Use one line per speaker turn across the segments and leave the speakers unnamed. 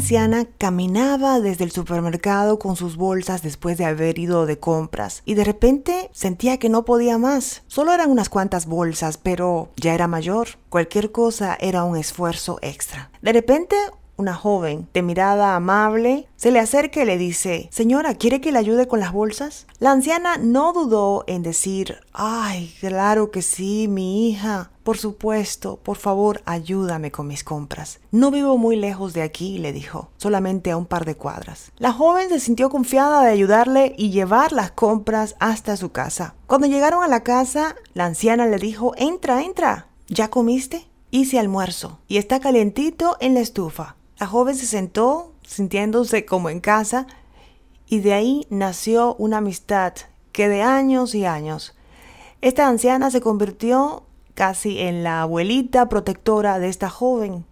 anciana caminaba desde el supermercado con sus bolsas después de haber ido de compras y de repente sentía que no podía más. Solo eran unas cuantas bolsas, pero ya era mayor. Cualquier cosa era un esfuerzo extra. De repente una joven de mirada amable se le acerca y le dice, Señora, ¿quiere que le ayude con las bolsas? La anciana no dudó en decir, Ay, claro que sí, mi hija. Por supuesto, por favor, ayúdame con mis compras. No vivo muy lejos de aquí, le dijo, solamente a un par de cuadras. La joven se sintió confiada de ayudarle y llevar las compras hasta su casa. Cuando llegaron a la casa, la anciana le dijo, Entra, entra. ¿Ya comiste? Hice almuerzo y está calientito en la estufa. La joven se sentó sintiéndose como en casa y de ahí nació una amistad que de años y años. Esta anciana se convirtió casi en la abuelita protectora de esta joven,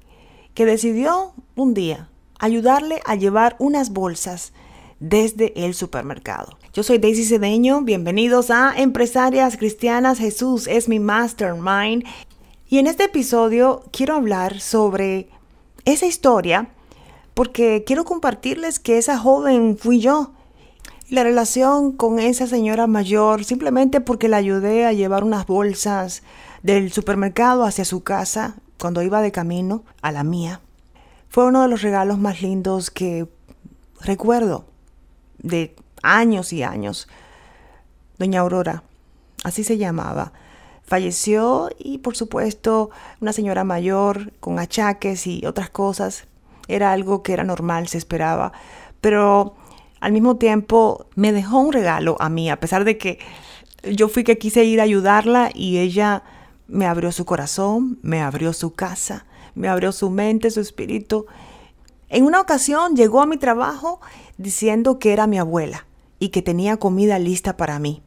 que decidió un día ayudarle a llevar unas bolsas desde el supermercado. Yo soy Daisy Cedeño, bienvenidos a Empresarias Cristianas, Jesús es mi mastermind y en este episodio quiero hablar sobre esa historia porque quiero compartirles que esa joven fui yo. La relación con esa señora mayor, simplemente porque la ayudé a llevar unas bolsas del supermercado hacia su casa cuando iba de camino a la mía, fue uno de los regalos más lindos que recuerdo de años y años. Doña Aurora, así se llamaba falleció y por supuesto una señora mayor con achaques y otras cosas. Era algo que era normal, se esperaba. Pero al mismo tiempo me dejó un regalo a mí, a pesar de que yo fui que quise ir a ayudarla y ella me abrió su corazón, me abrió su casa, me abrió su mente, su espíritu. En una ocasión llegó a mi trabajo diciendo que era mi abuela y que tenía comida lista para mí.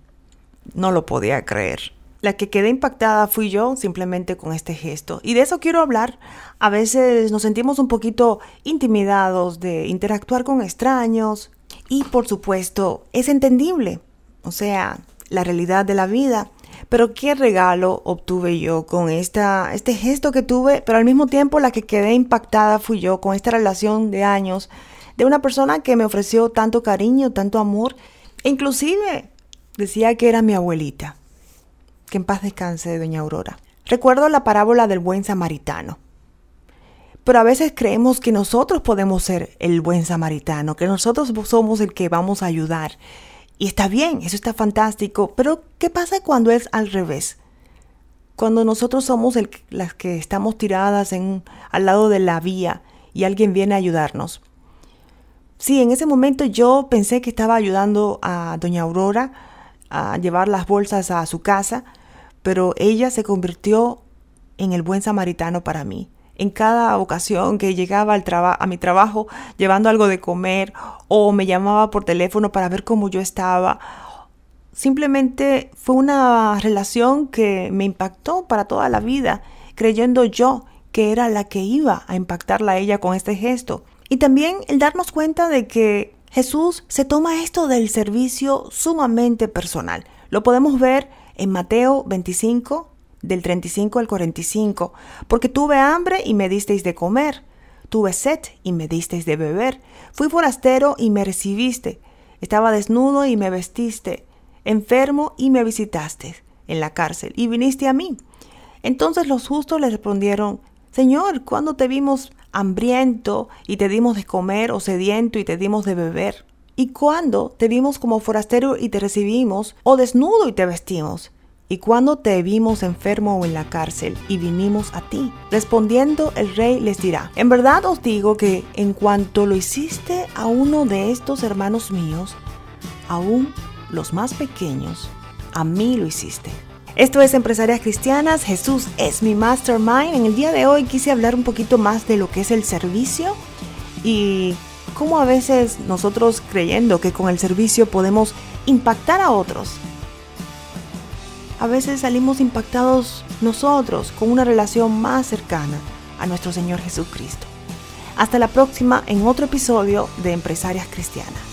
No lo podía creer. La que quedé impactada fui yo simplemente con este gesto. Y de eso quiero hablar. A veces nos sentimos un poquito intimidados de interactuar con extraños. Y por supuesto, es entendible. O sea, la realidad de la vida. Pero qué regalo obtuve yo con esta, este gesto que tuve, pero al mismo tiempo la que quedé impactada fui yo con esta relación de años de una persona que me ofreció tanto cariño, tanto amor, e inclusive decía que era mi abuelita. Que en paz descanse, doña Aurora. Recuerdo la parábola del buen samaritano. Pero a veces creemos que nosotros podemos ser el buen samaritano, que nosotros somos el que vamos a ayudar. Y está bien, eso está fantástico, pero ¿qué pasa cuando es al revés? Cuando nosotros somos las que estamos tiradas en, al lado de la vía y alguien viene a ayudarnos. Sí, en ese momento yo pensé que estaba ayudando a doña Aurora a llevar las bolsas a su casa, pero ella se convirtió en el buen samaritano para mí. En cada ocasión que llegaba al a mi trabajo llevando algo de comer o me llamaba por teléfono para ver cómo yo estaba, simplemente fue una relación que me impactó para toda la vida, creyendo yo que era la que iba a impactarla a ella con este gesto. Y también el darnos cuenta de que Jesús se toma esto del servicio sumamente personal. Lo podemos ver en Mateo 25, del 35 al 45, porque tuve hambre y me disteis de comer, tuve sed y me disteis de beber, fui forastero y me recibiste, estaba desnudo y me vestiste, enfermo y me visitaste en la cárcel y viniste a mí. Entonces los justos le respondieron, Señor, ¿cuándo te vimos hambriento y te dimos de comer o sediento y te dimos de beber? ¿Y cuándo te vimos como forastero y te recibimos, o desnudo y te vestimos? ¿Y cuándo te vimos enfermo o en la cárcel y vinimos a ti? Respondiendo el rey les dirá, en verdad os digo que en cuanto lo hiciste a uno de estos hermanos míos, aún los más pequeños, a mí lo hiciste. Esto es Empresarias Cristianas, Jesús es mi mastermind. En el día de hoy quise hablar un poquito más de lo que es el servicio y cómo a veces nosotros creyendo que con el servicio podemos impactar a otros. A veces salimos impactados nosotros con una relación más cercana a nuestro Señor Jesucristo. Hasta la próxima en otro episodio de Empresarias Cristianas.